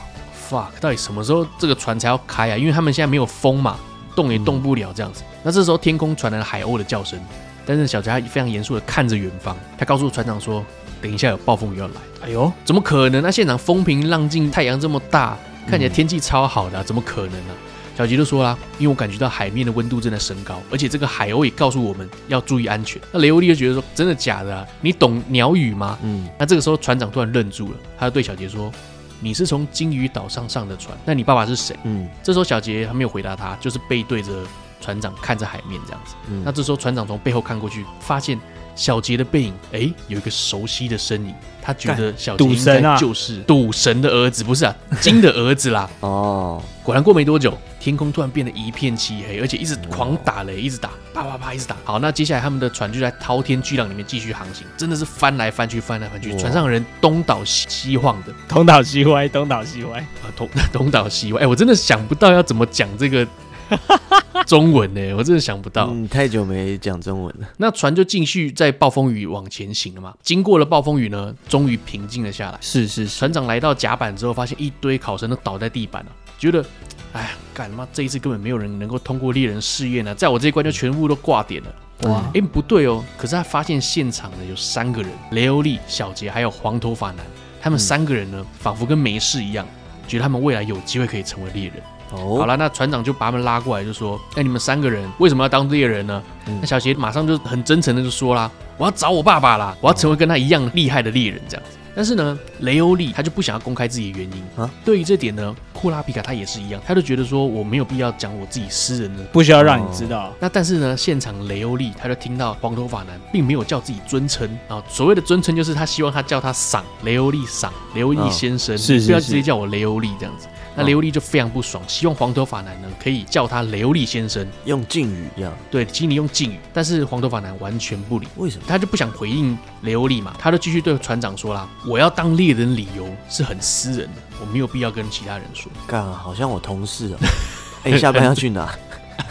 ，fuck，到底什么时候这个船才要开啊？因为他们现在没有风嘛。”动也动不了，这样子。那这时候天空传来了海鸥的叫声，但是小杰非常严肃的看着远方，他告诉船长说：“等一下有暴风雨要来。”哎呦，怎么可能？那现场风平浪静，太阳这么大，看起来天气超好的，怎么可能呢？小杰就说啦：“因为我感觉到海面的温度正在升高，而且这个海鸥也告诉我们要注意安全。”那雷欧利就觉得说：“真的假的啊？你懂鸟语吗？”嗯。那这个时候船长突然愣住了，他就对小杰说。你是从鲸鱼岛上上的船，那你爸爸是谁？嗯，这时候小杰还没有回答他，就是背对着船长看着海面这样子。嗯，那这时候船长从背后看过去，发现小杰的背影，哎、欸，有一个熟悉的身影，他觉得小杰应该就是赌神的儿子，不是啊，金的儿子啦。(laughs) 哦，果然过没多久。天空突然变得一片漆黑，而且一直狂打雷，一直打，啪啪啪，一直打。好，那接下来他们的船就在滔天巨浪里面继续航行，真的是翻来翻去，翻来翻去，船上的人东倒西晃的，东倒西歪，东倒西歪，啊，东 (laughs) 东倒西歪。哎，我真的想不到要怎么讲这个 (laughs) 中文呢？我真的想不到，嗯，太久没讲中文了。那船就继续在暴风雨往前行了嘛。经过了暴风雨呢，终于平静了下来。是是是，船长来到甲板之后，发现一堆考生都倒在地板了，觉得。哎呀，干他妈！这一次根本没有人能够通过猎人试验呢，在我这一关就全部都挂点了。哇！哎、欸，不对哦，可是他发现现场呢有三个人，雷欧利、小杰还有黄头发男，他们三个人呢，仿佛跟没事一样，觉得他们未来有机会可以成为猎人。哦，好了，那船长就把他们拉过来，就说：“哎，你们三个人为什么要当猎人呢？”嗯、那小杰马上就很真诚的就说啦：“我要找我爸爸啦，我要成为跟他一样厉害的猎人。”这样子。但是呢，雷欧利他就不想要公开自己的原因啊。对于这点呢，库拉皮卡他也是一样，他就觉得说我没有必要讲我自己私人的，不需要让你知道。那但是呢，现场雷欧利他就听到黄头发男并没有叫自己尊称啊，所谓的尊称就是他希望他叫他赏雷欧利赏雷欧利先生，是不要直接叫我雷欧利这样子。那雷欧利就非常不爽，希望黄头发男呢可以叫他雷欧利先生，用敬语一样。对，请你用敬语。但是黄头发男完全不理，为什么？他就不想回应雷欧利嘛，他就继续对船长说啦：“我要当猎人，理由是很私人的，我没有必要跟其他人说。”干，好像我同事啊。(laughs) 哎、欸，下班要去哪？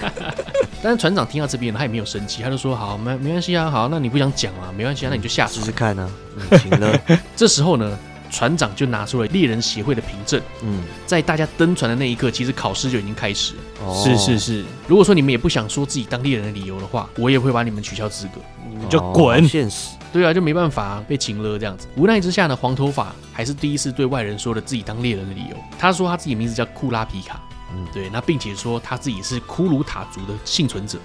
(laughs) 但是船长听到这边，他也没有生气，他就说：“好，没没关系啊，好，那你不想讲啊，没关系啊，那你就下船试试看呢、啊。嗯”行了。(laughs) 这时候呢。船长就拿出了猎人协会的凭证。嗯，在大家登船的那一刻，其实考试就已经开始了。哦，是是是。如果说你们也不想说自己当猎人的理由的话，我也会把你们取消资格，你们就滚。现实。对啊，就没办法被擒了这样子。无奈之下呢，黄头发还是第一次对外人说了自己当猎人的理由。他说他自己名字叫库拉皮卡。嗯，对。那并且说他自己是骷髅塔族的幸存者。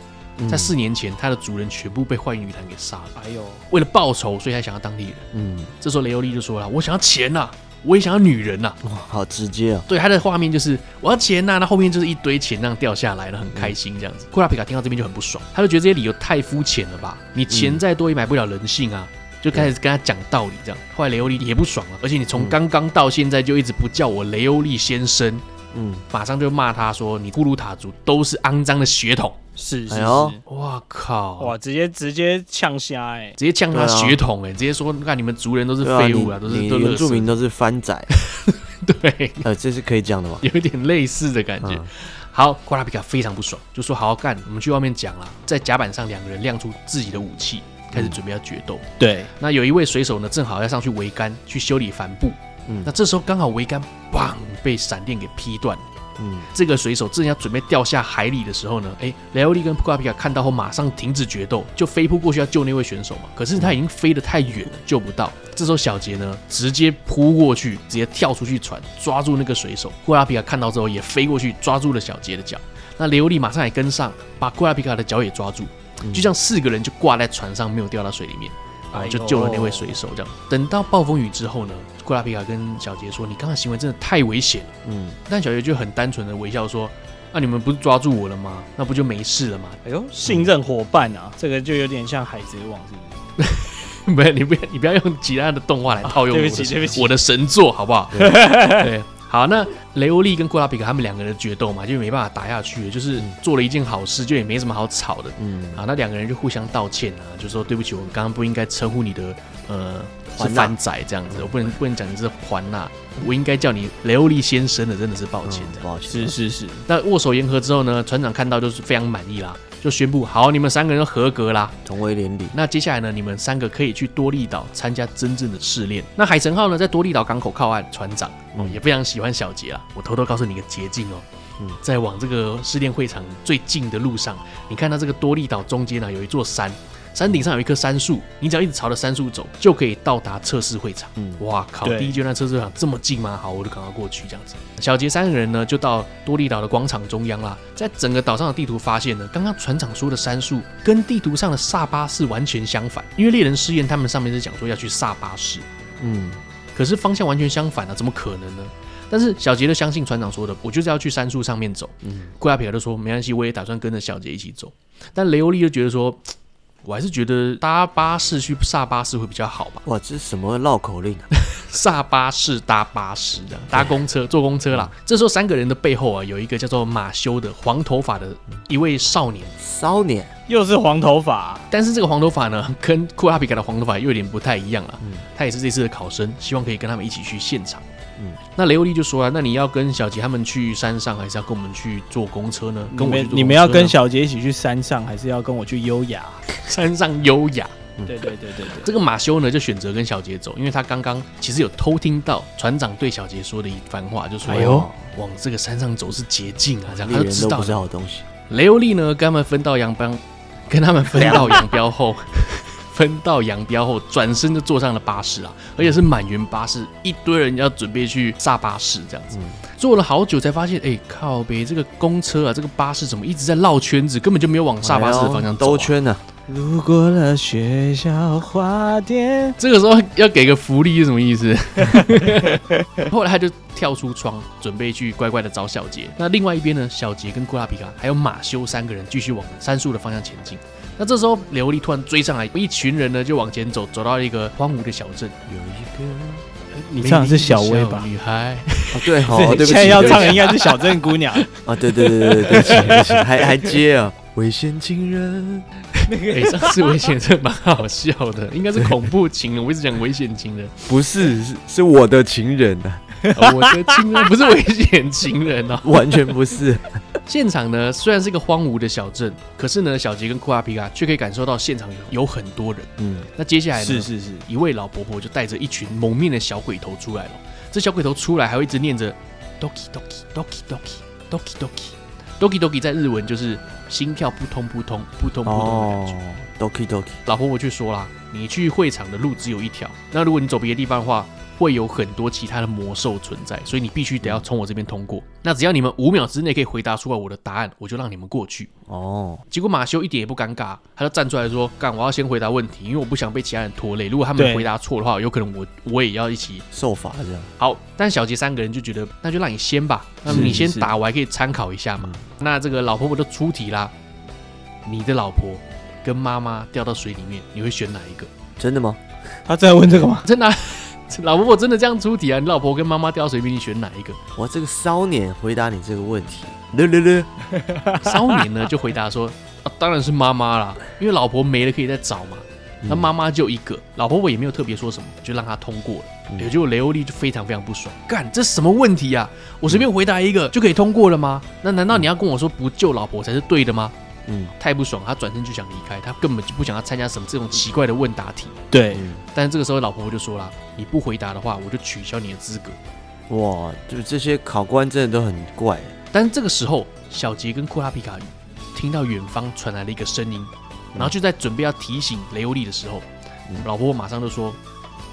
在四年前，他的主人全部被幻影女团给杀了。哎呦，为了报仇，所以他想要当地人。嗯，这时候雷欧利就说了：“我想要钱呐、啊，我也想要女人呐、啊。”哇，好直接啊！(laughs) 对，他的画面就是我要钱呐、啊，那后面就是一堆钱那样掉下来了，很开心这样子。库拉皮卡听到这边就很不爽，他就觉得这些理由太肤浅了吧？你钱再多也买不了人性啊！就开始跟他讲道理这样。后来雷欧利也不爽了，而且你从刚刚到现在就一直不叫我雷欧利先生。嗯，马上就骂他说：“你库鲁塔族都是肮脏的血统。”是是是，哇靠！哇，直接直接呛瞎哎，直接呛他血统哎，直接说：“看你们族人都是废物啊，都是都原住民都是番仔。(laughs) ”对，(laughs) 呃，这是可以讲的吗？有一点类似的感觉。好，瓜拉皮卡非常不爽，就说：“好好干，我们去外面讲了。”在甲板上，两个人亮出自己的武器，开始准备要决斗。对，那有一位水手呢，正好要上去桅杆去修理帆布。嗯，那这时候刚好桅杆砰被闪电给劈断。嗯，这个水手正要准备掉下海里的时候呢，哎，雷欧利跟库拉皮卡看到后马上停止决斗，就飞扑过去要救那位选手嘛。可是他已经飞得太远了，救不到。这时候小杰呢，直接扑过去，直接跳出去船抓住那个水手。库拉皮卡看到之后也飞过去抓住了小杰的脚。那雷欧利马上也跟上，把库拉皮卡的脚也抓住，就像四个人就挂在船上，没有掉到水里面。啊，就救了那位水手。这样，等到暴风雨之后呢，库拉皮卡跟小杰说：“你刚刚行为真的太危险了。”嗯，但小杰就很单纯的微笑说：“那、啊、你们不是抓住我了吗？那不就没事了吗？”哎呦，信任伙伴啊，这个就有点像海贼王，是不是？(laughs) 不是，你不要，你不要用其他的动画来套用我的、啊、对不起，对不起，我的神作，好不好？对。(laughs) 对好，那雷欧利跟库拉皮卡他们两个人决斗嘛，就没办法打下去，就是做了一件好事，就也没什么好吵的。嗯，好，那两个人就互相道歉啊，就说对不起，我刚刚不应该称呼你的呃是番仔这样子，我不能不能讲你是环纳，我应该叫你雷欧利先生的，真的是抱歉的，抱歉。是是是。那握手言和之后呢，船长看到就是非常满意啦。就宣布好，你们三个人都合格啦，同为连理。那接下来呢，你们三个可以去多利岛参加真正的试炼。那海神号呢，在多利岛港口靠岸，船长嗯也非常喜欢小杰啊。我偷偷告诉你一个捷径哦，嗯，在往这个试炼会场最近的路上，你看到这个多利岛中间呢，有一座山。山顶上有一棵杉树，你只要一直朝着杉树走，就可以到达测试会场。嗯，哇靠！第一阶段测试会场这么近吗？好，我就赶快过去这样子。小杰三个人呢，就到多利岛的广场中央啦。在整个岛上的地图发现呢，刚刚船长说的杉树跟地图上的萨巴是完全相反。因为猎人试验，他们上面是讲说要去萨巴市，嗯，可是方向完全相反啊，怎么可能呢？但是小杰就相信船长说的，我就是要去杉树上面走。嗯，库亚皮尔就说没关系，我也打算跟着小杰一起走。但雷欧利就觉得说。我还是觉得搭巴士去萨巴士会比较好吧。哇，这是什么绕口令啊？(laughs) 萨巴士搭巴士的，(laughs) 搭公车坐公车啦。这时候三个人的背后啊，有一个叫做马修的黄头发的一位少年。少年又是黄头发，但是这个黄头发呢，跟库拉比卡的黄头发又有点不太一样了。嗯，他也是这次的考生，希望可以跟他们一起去现场。嗯，那雷欧利就说了，那你要跟小杰他们去山上，还是要跟我们去坐公车呢？跟我们你们要跟小杰一起去山上，还是要跟我去优雅？山上优雅。对对对对对。这个马修呢，就选择跟小杰走，因为他刚刚其实有偷听到船长对小杰说的一番话，就说：“哎呦，往这个山上走是捷径啊。”这样他就知道不是好东西。雷欧利呢，跟他们分道扬镳，跟他们分道扬镳后。分道扬镳后，转身就坐上了巴士啊，而且是满员巴士，一堆人要准备去萨巴士这样子。坐了好久才发现，哎、欸，靠北，这个公车啊，这个巴士怎么一直在绕圈子，根本就没有往萨巴士的方向走、啊哎、兜圈呢、啊。路过了学校花店，这个时候要给个福利是什么意思？(laughs) 后来他就跳出窗，准备去乖乖的找小杰。那另外一边呢，小杰跟库拉皮卡还有马修三个人继续往杉树的方向前进。那这时候，琉璃突然追上来，一群人呢就往前走，走到一个荒芜的小镇。有一个，你唱的是小薇吧？女孩，哦、对，好、哦，(laughs) 对不起，现在要唱的应该是小镇姑娘。啊，对对对对对，对不起，对不起，还还接啊，危险情人。那个，哎，上次危险真的蛮好笑的，应该是恐怖情人。我一直讲危险情人，不是，是是我的情人啊。哦、我的情人不是危险情人哦，(laughs) 完全不是。现场呢，虽然是一个荒芜的小镇，可是呢，小杰跟库拉皮卡却可以感受到现场有有很多人。嗯，那接下来呢，是是是，一位老婆婆就带着一群蒙面的小鬼头出来了。这小鬼头出来还会一直念着 “doki doki doki doki doki doki doki doki”，在日文就是心跳扑通扑通扑通扑通的感觉。doki doki，老婆婆却说啦：“你去会场的路只有一条，那如果你走别的地方的话。”会有很多其他的魔兽存在，所以你必须得要从我这边通过。那只要你们五秒之内可以回答出来我的答案，我就让你们过去。哦，结果马修一点也不尴尬，他就站出来说：“干，我要先回答问题，因为我不想被其他人拖累。如果他们回答错的话，有可能我我也要一起受罚这样。”好，但小杰三个人就觉得，那就让你先吧，那么你先打，我还可以参考一下嘛。那这个老婆婆就出题啦，你的老婆跟妈妈掉到水里面，你会选哪一个？真的吗？他在问这个吗？真的、啊，(laughs) 老婆婆真的这样出题啊？你老婆跟妈妈掉到水里，你选哪一个？我这个骚年回答你这个问题，略略略。骚年呢就回答说、啊，当然是妈妈啦，因为老婆没了可以再找嘛。那妈妈就一个，老婆婆也没有特别说什么，就让他通过了。也、嗯、就雷欧利就非常非常不爽，干，这是什么问题呀、啊？我随便回答一个就可以通过了吗？那难道你要跟我说不救老婆才是对的吗？嗯，太不爽，他转身就想离开，他根本就不想要参加什么这种奇怪的问答题。对，嗯、但是这个时候老婆婆就说了：“你不回答的话，我就取消你的资格。”哇，就是这些考官真的都很怪。但是这个时候，小杰跟库拉皮卡听到远方传来了一个声音，然后就在准备要提醒雷欧利的时候，嗯、老婆婆马上就说：“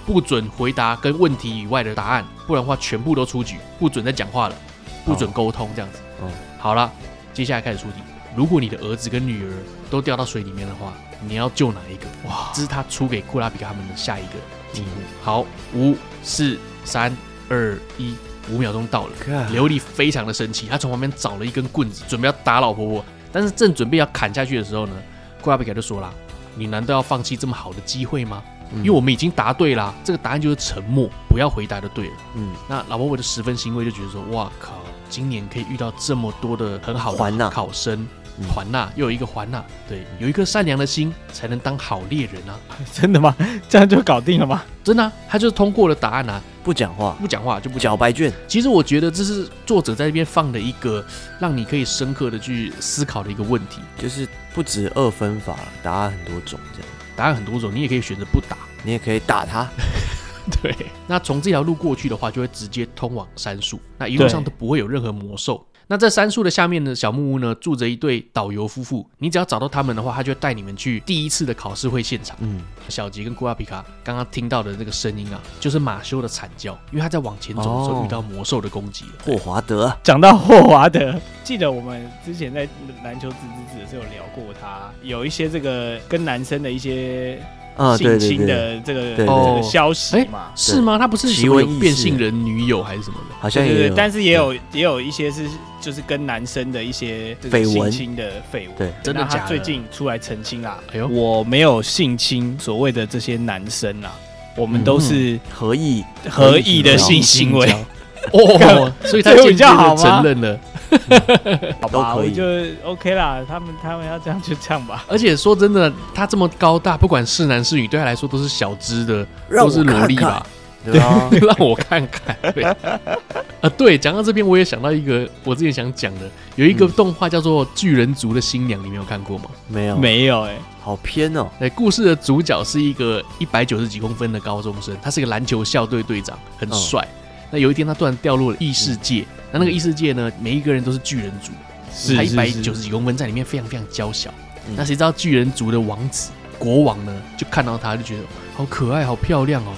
不准回答跟问题以外的答案，不然的话全部都出局，不准再讲话了，不准沟通这样子。哦”嗯，好了，接下来开始出题。如果你的儿子跟女儿都掉到水里面的话，你要救哪一个？哇，这是他出给库拉比卡他们的下一个题目。好，五、四、三、二、一，五秒钟到了。雷欧利非常的生气，他从旁边找了一根棍子，准备要打老婆婆。但是正准备要砍下去的时候呢，库拉比卡就说了：“你难道要放弃这么好的机会吗？因为我们已经答对啦，这个答案就是沉默，不要回答就对了。”嗯，那老婆婆就十分欣慰，就觉得说：“哇靠，今年可以遇到这么多的很好的考生。”环娜又有一个环娜，对，有一颗善良的心才能当好猎人啊！(laughs) 真的吗？这样就搞定了吗？真的、啊，他就通过了答案啊！不讲话，不讲话就不缴白卷。其实我觉得这是作者在这边放的一个让你可以深刻的去思考的一个问题，就是不止二分法，答案很多种，这样答案很多种，你也可以选择不打，你也可以打他。(laughs) 对，那从这条路过去的话，就会直接通往山树，那一路上都不会有任何魔兽。那在杉树的下面的小木屋呢，住着一对导游夫妇。你只要找到他们的话，他就带你们去第一次的考试会现场。嗯，小吉跟库拉皮卡刚刚听到的这个声音啊，就是马修的惨叫，因为他在往前走的时候遇到魔兽的攻击。霍华德，讲到霍华德，记得我们之前在篮球子子子的时候有聊过他，有一些这个跟男生的一些。啊，性侵的这个这个消息嘛，是吗？他不是有变性人女友还是什么的？好像也有，但是也有也有一些是就是跟男生的一些绯闻性侵的绯闻。对，真的假的？他最近出来澄清啦，哎呦，我没有性侵所谓的这些男生啊，我们都是合意合意的性行为。哦，(laughs) 所以他比较好承认了。(laughs) 好吧，我就 OK 啦。他们他们要这样就这样吧。而且说真的，他这么高大，不管是男是女，对他来说都是小只的，都是萝莉吧？(laughs) 让我看看。对 (laughs) 啊，对，讲到这边，我也想到一个我之前想讲的，有一个动画叫做《巨人族的新娘》，你没有看过吗？没有，没有，哎，好偏哦。哎，故事的主角是一个一百九十几公分的高中生，他是个篮球校队队长，很帅。那有一天，他突然掉落了异世界。那那个异世界呢，每一个人都是巨人族，他一百九十几公分，在里面非常非常娇小。那谁知道巨人族的王子国王呢，就看到他就觉得好可爱、好漂亮哦，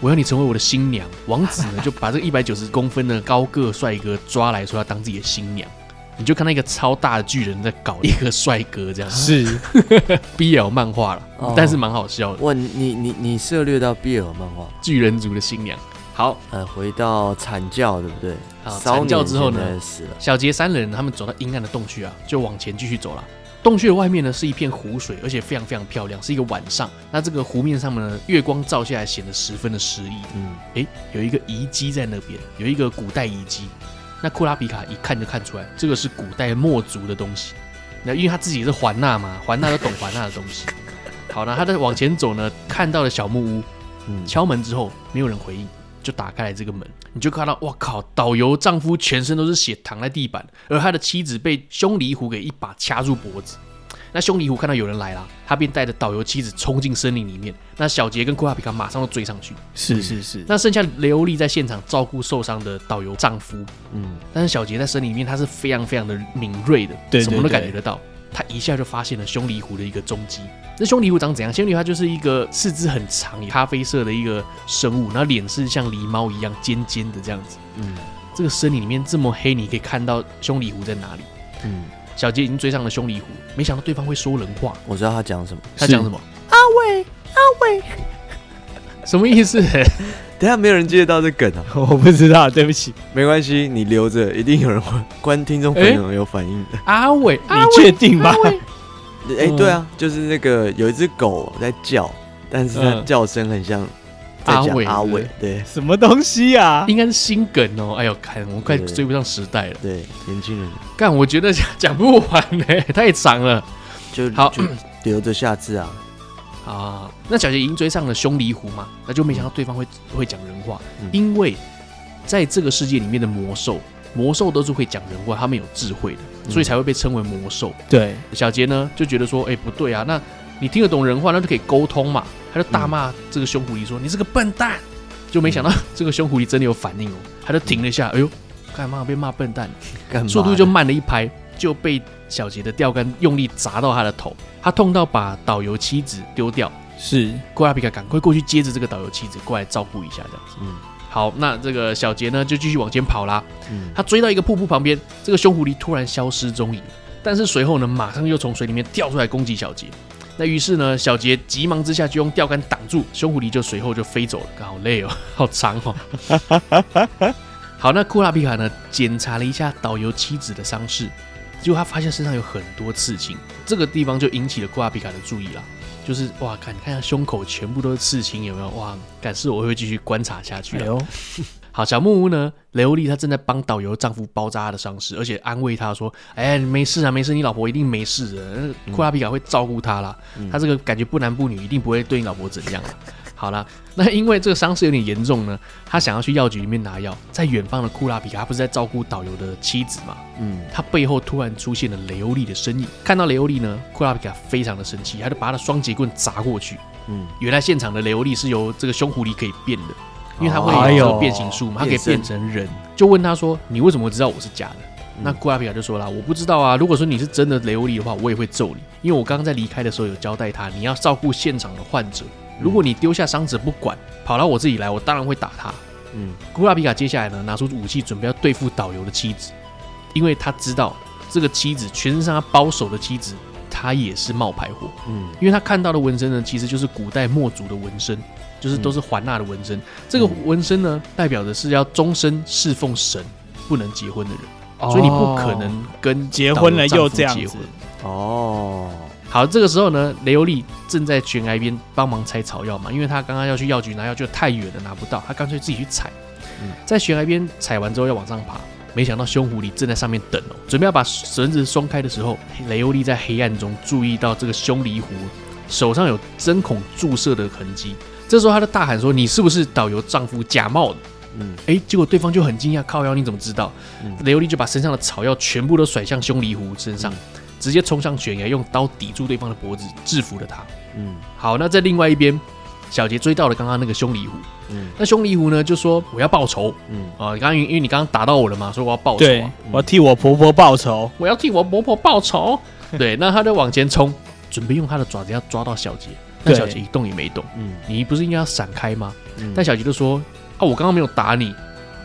我要你成为我的新娘。王子呢，就把这个一百九十公分的高个帅哥抓来说要当自己的新娘。你就看到一个超大的巨人在搞一个帅哥，这样是 (laughs) BL 漫画了，但是蛮好笑的。哇，你你你涉猎到 BL 漫画，巨人族的新娘。好，呃，回到惨叫，对不对？好，惨叫之后呢，小杰三人他们走到阴暗的洞穴啊，就往前继续走了。洞穴的外面呢是一片湖水，而且非常非常漂亮，是一个晚上。那这个湖面上面呢，月光照下来显得十分的诗意。嗯，诶，有一个遗迹在那边，有一个古代遗迹。那库拉皮卡一看就看出来，这个是古代墨族的东西。那因为他自己是环纳嘛，环纳都懂环纳的东西。(laughs) 好，那他在往前走呢，看到了小木屋，嗯，敲门之后没有人回应。就打开了这个门，你就看到，哇靠！导游丈夫全身都是血，躺在地板，而他的妻子被凶离虎给一把掐住脖子。那凶离虎看到有人来了，他便带着导游妻子冲进森林里面。那小杰跟库拉皮卡马上都追上去。是是是。那剩下雷欧利在现场照顾受伤的导游丈夫。嗯。但是小杰在森林里面，他是非常非常的敏锐的，对，什么都感觉得到。他一下就发现了凶离狐的一个踪迹。那凶离狐长怎样？凶离狐它就是一个四肢很长、咖啡色的一个生物，然后脸是像狸猫一样尖尖的这样子。嗯，这个森林里面这么黑，你可以看到凶离狐在哪里？嗯，小杰已经追上了凶离狐，没想到对方会说人话。我知道他讲什么，他讲什么？阿伟，阿伟，什么意思？等下没有人接得到这梗啊！(laughs) 我不知道，对不起，没关系，你留着，一定有人会观听众朋友有反应的。(laughs) 阿伟，(laughs) 你确定吗？哎，对啊，就是那个有一只狗在叫，但是它叫声很像阿伟。阿伟，对，什么东西啊？应该是新梗哦。哎呦，看我们快追不上时代了。对，年轻人，干，我觉得讲不完呢，太长了。就好，留着下次啊。啊，那小杰已经追上了凶离狐嘛，那就没想到对方会会讲人话，嗯、因为在这个世界里面的魔兽，魔兽都是会讲人话，他们有智慧的，所以才会被称为魔兽。对，小杰呢就觉得说，哎、欸，不对啊，那你听得懂人话，那就可以沟通嘛，他就大骂这个凶狐狸说：“嗯、你是个笨蛋。”就没想到 (laughs) 这个凶狐狸真的有反应哦，他就停了一下，哎呦，干嘛被骂笨蛋？速度就慢了一拍，就被。小杰的钓竿用力砸到他的头，他痛到把导游妻子丢掉。是，库拉皮卡赶快过去接着这个导游妻子过来照顾一下，这样子。嗯，好，那这个小杰呢就继续往前跑啦。嗯，他追到一个瀑布旁边，这个凶狐狸突然消失踪影，但是随后呢马上又从水里面跳出来攻击小杰。那于是呢小杰急忙之下就用钓竿挡住，凶狐狸就随后就飞走了。好累哦，(laughs) 好长哦。好，那库拉皮卡呢检 (laughs) 查了一下导游妻子的伤势。结果他发现身上有很多刺青，这个地方就引起了库拉皮卡的注意了。就是哇，看你，看一下胸口全部都是刺青，有没有？哇，感是我会继续观察下去。哎呦，(laughs) 好，小木屋呢，雷欧利她正在帮导游丈夫包扎他的伤势，而且安慰他说：“哎，没事啊，没事，你老婆一定没事的。库拉皮卡会照顾他啦，他这个感觉不男不女，一定不会对你老婆怎样。”好了，那因为这个伤势有点严重呢，他想要去药局里面拿药。在远方的库拉皮卡，他不是在照顾导游的妻子吗？嗯，他背后突然出现了雷欧利的身影。看到雷欧利呢，库拉皮卡非常的生气，他就把他的双节棍砸过去。嗯，原来现场的雷欧利是由这个凶狐狸可以变的，因为他会有这个变形术嘛，他可以变成人。就问他说：“你为什么知道我是假的？”那库拉皮卡就说了：“我不知道啊，如果说你是真的雷欧利的话，我也会揍你，因为我刚刚在离开的时候有交代他，你要照顾现场的患者。”如果你丢下伤者不管，跑到我这里来，我当然会打他。嗯，库拉皮卡接下来呢，拿出武器准备要对付导游的妻子，因为他知道这个妻子全身上下包手的妻子，她也是冒牌货。嗯，因为他看到的纹身呢，其实就是古代墨族的纹身，就是都是环纳的纹身。这个纹身呢，代表的是要终身侍奉神，不能结婚的人，所以你不可能跟结婚了又这样结婚。哦。好，这个时候呢，雷欧利正在悬崖边帮忙采草药嘛，因为他刚刚要去药局拿药，就太远了拿不到，他干脆自己去采。在悬崖边采完之后要往上爬，没想到凶狐狸正在上面等哦，准备要把绳子松开的时候，雷欧利在黑暗中注意到这个凶狸狐手上有针孔注射的痕迹，这时候他就大喊说：“你是不是导游丈夫假冒的？”嗯，哎，结果对方就很惊讶，靠腰你怎么知道？雷欧利就把身上的草药全部都甩向凶狸狐身上。直接冲上悬崖，用刀抵住对方的脖子，制服了他。嗯，好，那在另外一边，小杰追到了刚刚那个凶离虎。嗯，那凶离虎呢就说：“我要报仇。”嗯啊，刚刚因为你刚刚打到我了嘛，所以我要报仇。对，我要替我婆婆报仇。我要替我婆婆报仇。(laughs) 对，那他就往前冲，准备用他的爪子要抓到小杰。但小杰一动也没动。嗯，你不是应该要闪开吗？嗯但小杰就说：“啊，我刚刚没有打你，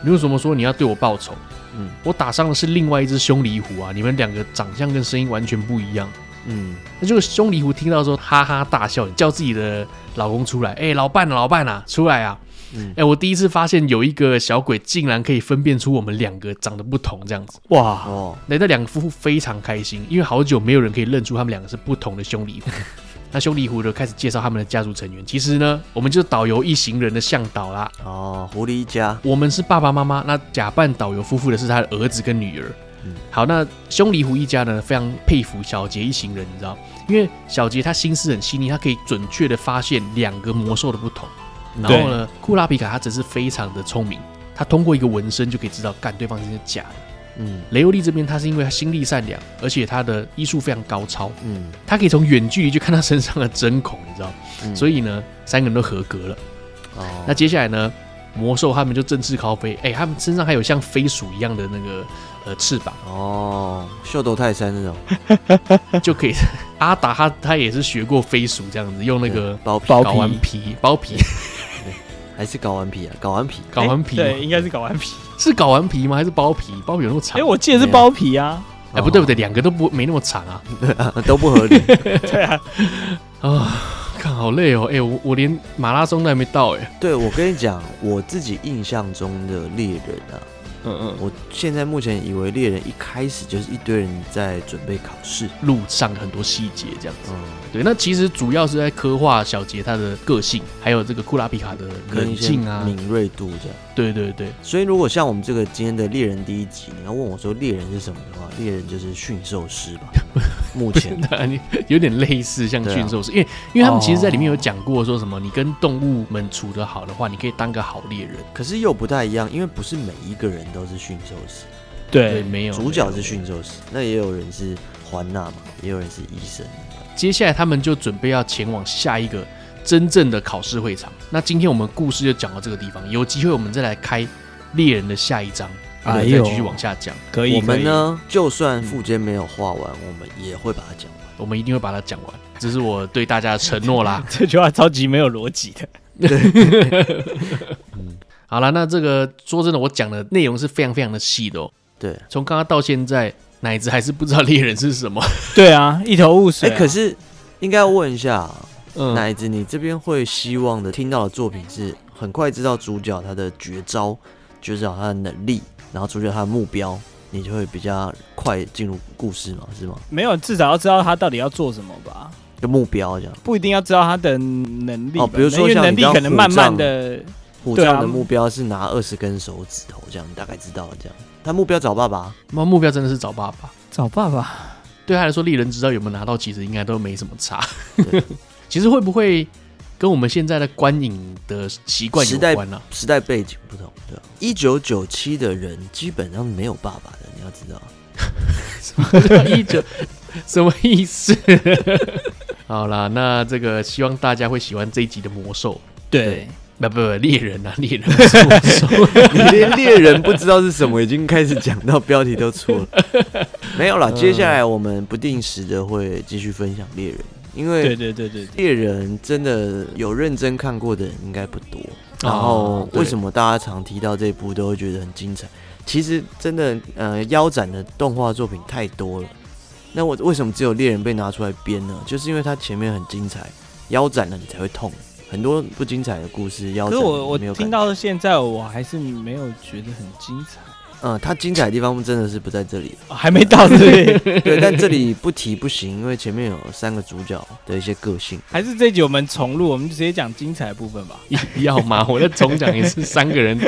你为什么说你要对我报仇？”嗯，我打伤的是另外一只凶狸狐啊！你们两个长相跟声音完全不一样。嗯，那这个凶狸狐听到之后哈哈大笑，叫自己的老公出来。哎、欸，老伴啊，老伴啊，出来啊！嗯，哎、欸，我第一次发现有一个小鬼竟然可以分辨出我们两个长得不同这样子。哇哦，那这两个夫妇非常开心，因为好久没有人可以认出他们两个是不同的凶狸狐。那凶离狐就开始介绍他们的家族成员。其实呢，我们就是导游一行人的向导啦。哦，狐狸一家，我们是爸爸妈妈。那假扮导游夫妇的是他的儿子跟女儿。嗯，好，那兄弟狐一家呢，非常佩服小杰一行人，你知道，因为小杰他心思很细腻，他可以准确的发现两个魔兽的不同。然后呢，库拉皮卡他只是非常的聪明，他通过一个纹身就可以知道，干对方是假的。嗯，雷欧利这边他是因为他心地善良，而且他的医术非常高超，嗯，他可以从远距离就看他身上的针孔，你知道，嗯、所以呢，三个人都合格了。哦，那接下来呢，魔兽他们就振翅高飞，哎、欸，他们身上还有像飞鼠一样的那个呃翅膀。哦，秀逗泰山那种。(laughs) 就可以。阿达他他也是学过飞鼠这样子，用那个包皮。搞完皮包皮，还是搞完皮啊？搞完皮，搞完皮，对，应该是搞完皮，是搞完皮吗？还是包皮？包皮有那么长？哎、欸，我记得是包皮啊。哎，不对不对，两个都不没那么长啊，(laughs) 都不合理。(laughs) 对啊，啊，看好累哦。哎，我我连马拉松都还没到哎。对，我跟你讲，我自己印象中的猎人啊。嗯嗯，我现在目前以为猎人一开始就是一堆人在准备考试，路上很多细节这样子。嗯，对，那其实主要是在刻画小杰他的个性，还有这个库拉皮卡的冷静啊、敏锐度这样。对对对，所以如果像我们这个今天的猎人第一集，你要问我说猎人是什么的话，猎人就是驯兽师吧。(laughs) 目前有点类似像驯兽师，因为因为他们其实在里面有讲过说什么，你跟动物们处得好的话，你可以当个好猎人。可是又不太一样，因为不是每一个人都是驯兽师。对，没有主角是驯兽师，那也有人是环娜嘛，也有人是医生。接下来他们就准备要前往下一个真正的考试会场。那今天我们故事就讲到这个地方，有机会我们再来开猎人的下一章。啊，再继续往下讲，可以。我们呢，就算富坚没有画完，我们也会把它讲完。我们一定会把它讲完，这是我对大家的承诺啦。(laughs) 这句话超级没有逻辑的。对。嗯，好了，那这个说真的，我讲的内容是非常非常的细的哦。对，从刚刚到现在，奶子还是不知道猎人是什么。(laughs) 对啊，一头雾水。哎，可是应该要问一下，嗯奶子，你这边会希望的听到的作品是很快知道主角他的绝招，绝招他的能力。然后主角他的目标，你就会比较快进入故事嘛，是吗？没有，至少要知道他到底要做什么吧。就目标这样，不一定要知道他的能力哦。比如说像能力可能慢慢的，虎杖的目标是拿二十根手指头这样，你大概知道这样。他目标找爸爸，那目标真的是找爸爸，找爸爸。对他来说，丽人知道有没有拿到，其实应该都没什么差。(laughs) 其实会不会？跟我们现在的观影的习惯有关呢、啊，时代背景不同，对吧？一九九七的人基本上没有爸爸的，你要知道。一 (laughs) 九什么意思？(laughs) 好啦，那这个希望大家会喜欢这一集的魔兽。对，不不不，猎人啊，猎人 (laughs) 连猎人不知道是什么，已经开始讲到标题都错了。没有啦，接下来我们不定时的会继续分享猎人。因为对对对对，猎人真的有认真看过的人应该不多。然后为什么大家常提到这一部都会觉得很精彩？其实真的，呃，腰斩的动画作品太多了。那我为什么只有猎人被拿出来编呢？就是因为它前面很精彩，腰斩了你才会痛。很多不精彩的故事腰斩，可是我我听到现在我还是没有觉得很精彩。嗯，它精彩的地方真的是不在这里，哦、还没到这里。(laughs) 对，但这里不提不行，因为前面有三个主角的一些个性。还是这集我们重录，我们就直接讲精彩的部分吧。要吗？我再重讲一次，三个人，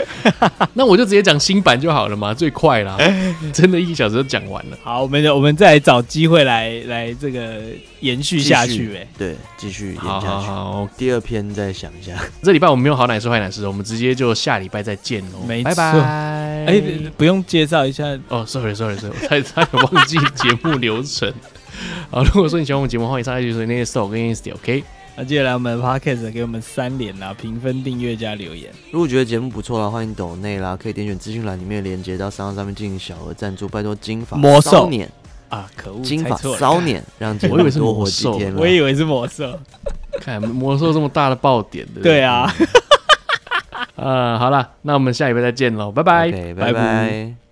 那我就直接讲新版就好了嘛，最快啦。(laughs) 真的一个小时就讲完了。好，我们我们再找机会来来这个延续下去，呗，对，继续演下去。好，好，好，第二篇再想一下。这礼拜我们没有好奶师坏奶师，我们直接就下礼拜再见喽。没错，拜拜。哎，不用介绍一下哦。(laughs) Sorry，Sorry，Sorry，我差差点忘记节目流程。(laughs) 好，如果说你喜欢我们节目，欢迎上来就是那些 store 跟 Insta，OK。那接下来我们 Podcast 给我们三连啦，评分、订阅加留言。如果觉得节目不错的话，欢迎抖内啦，可以点选资讯栏里面的链接到商号上面进行小额赞助，拜托金发魔兽年啊，可恶，金发骚年让节目多活几天。我以为是魔兽，看魔兽这么大的爆点的。对啊。呃，好了，那我们下一回再见喽，拜拜，拜拜。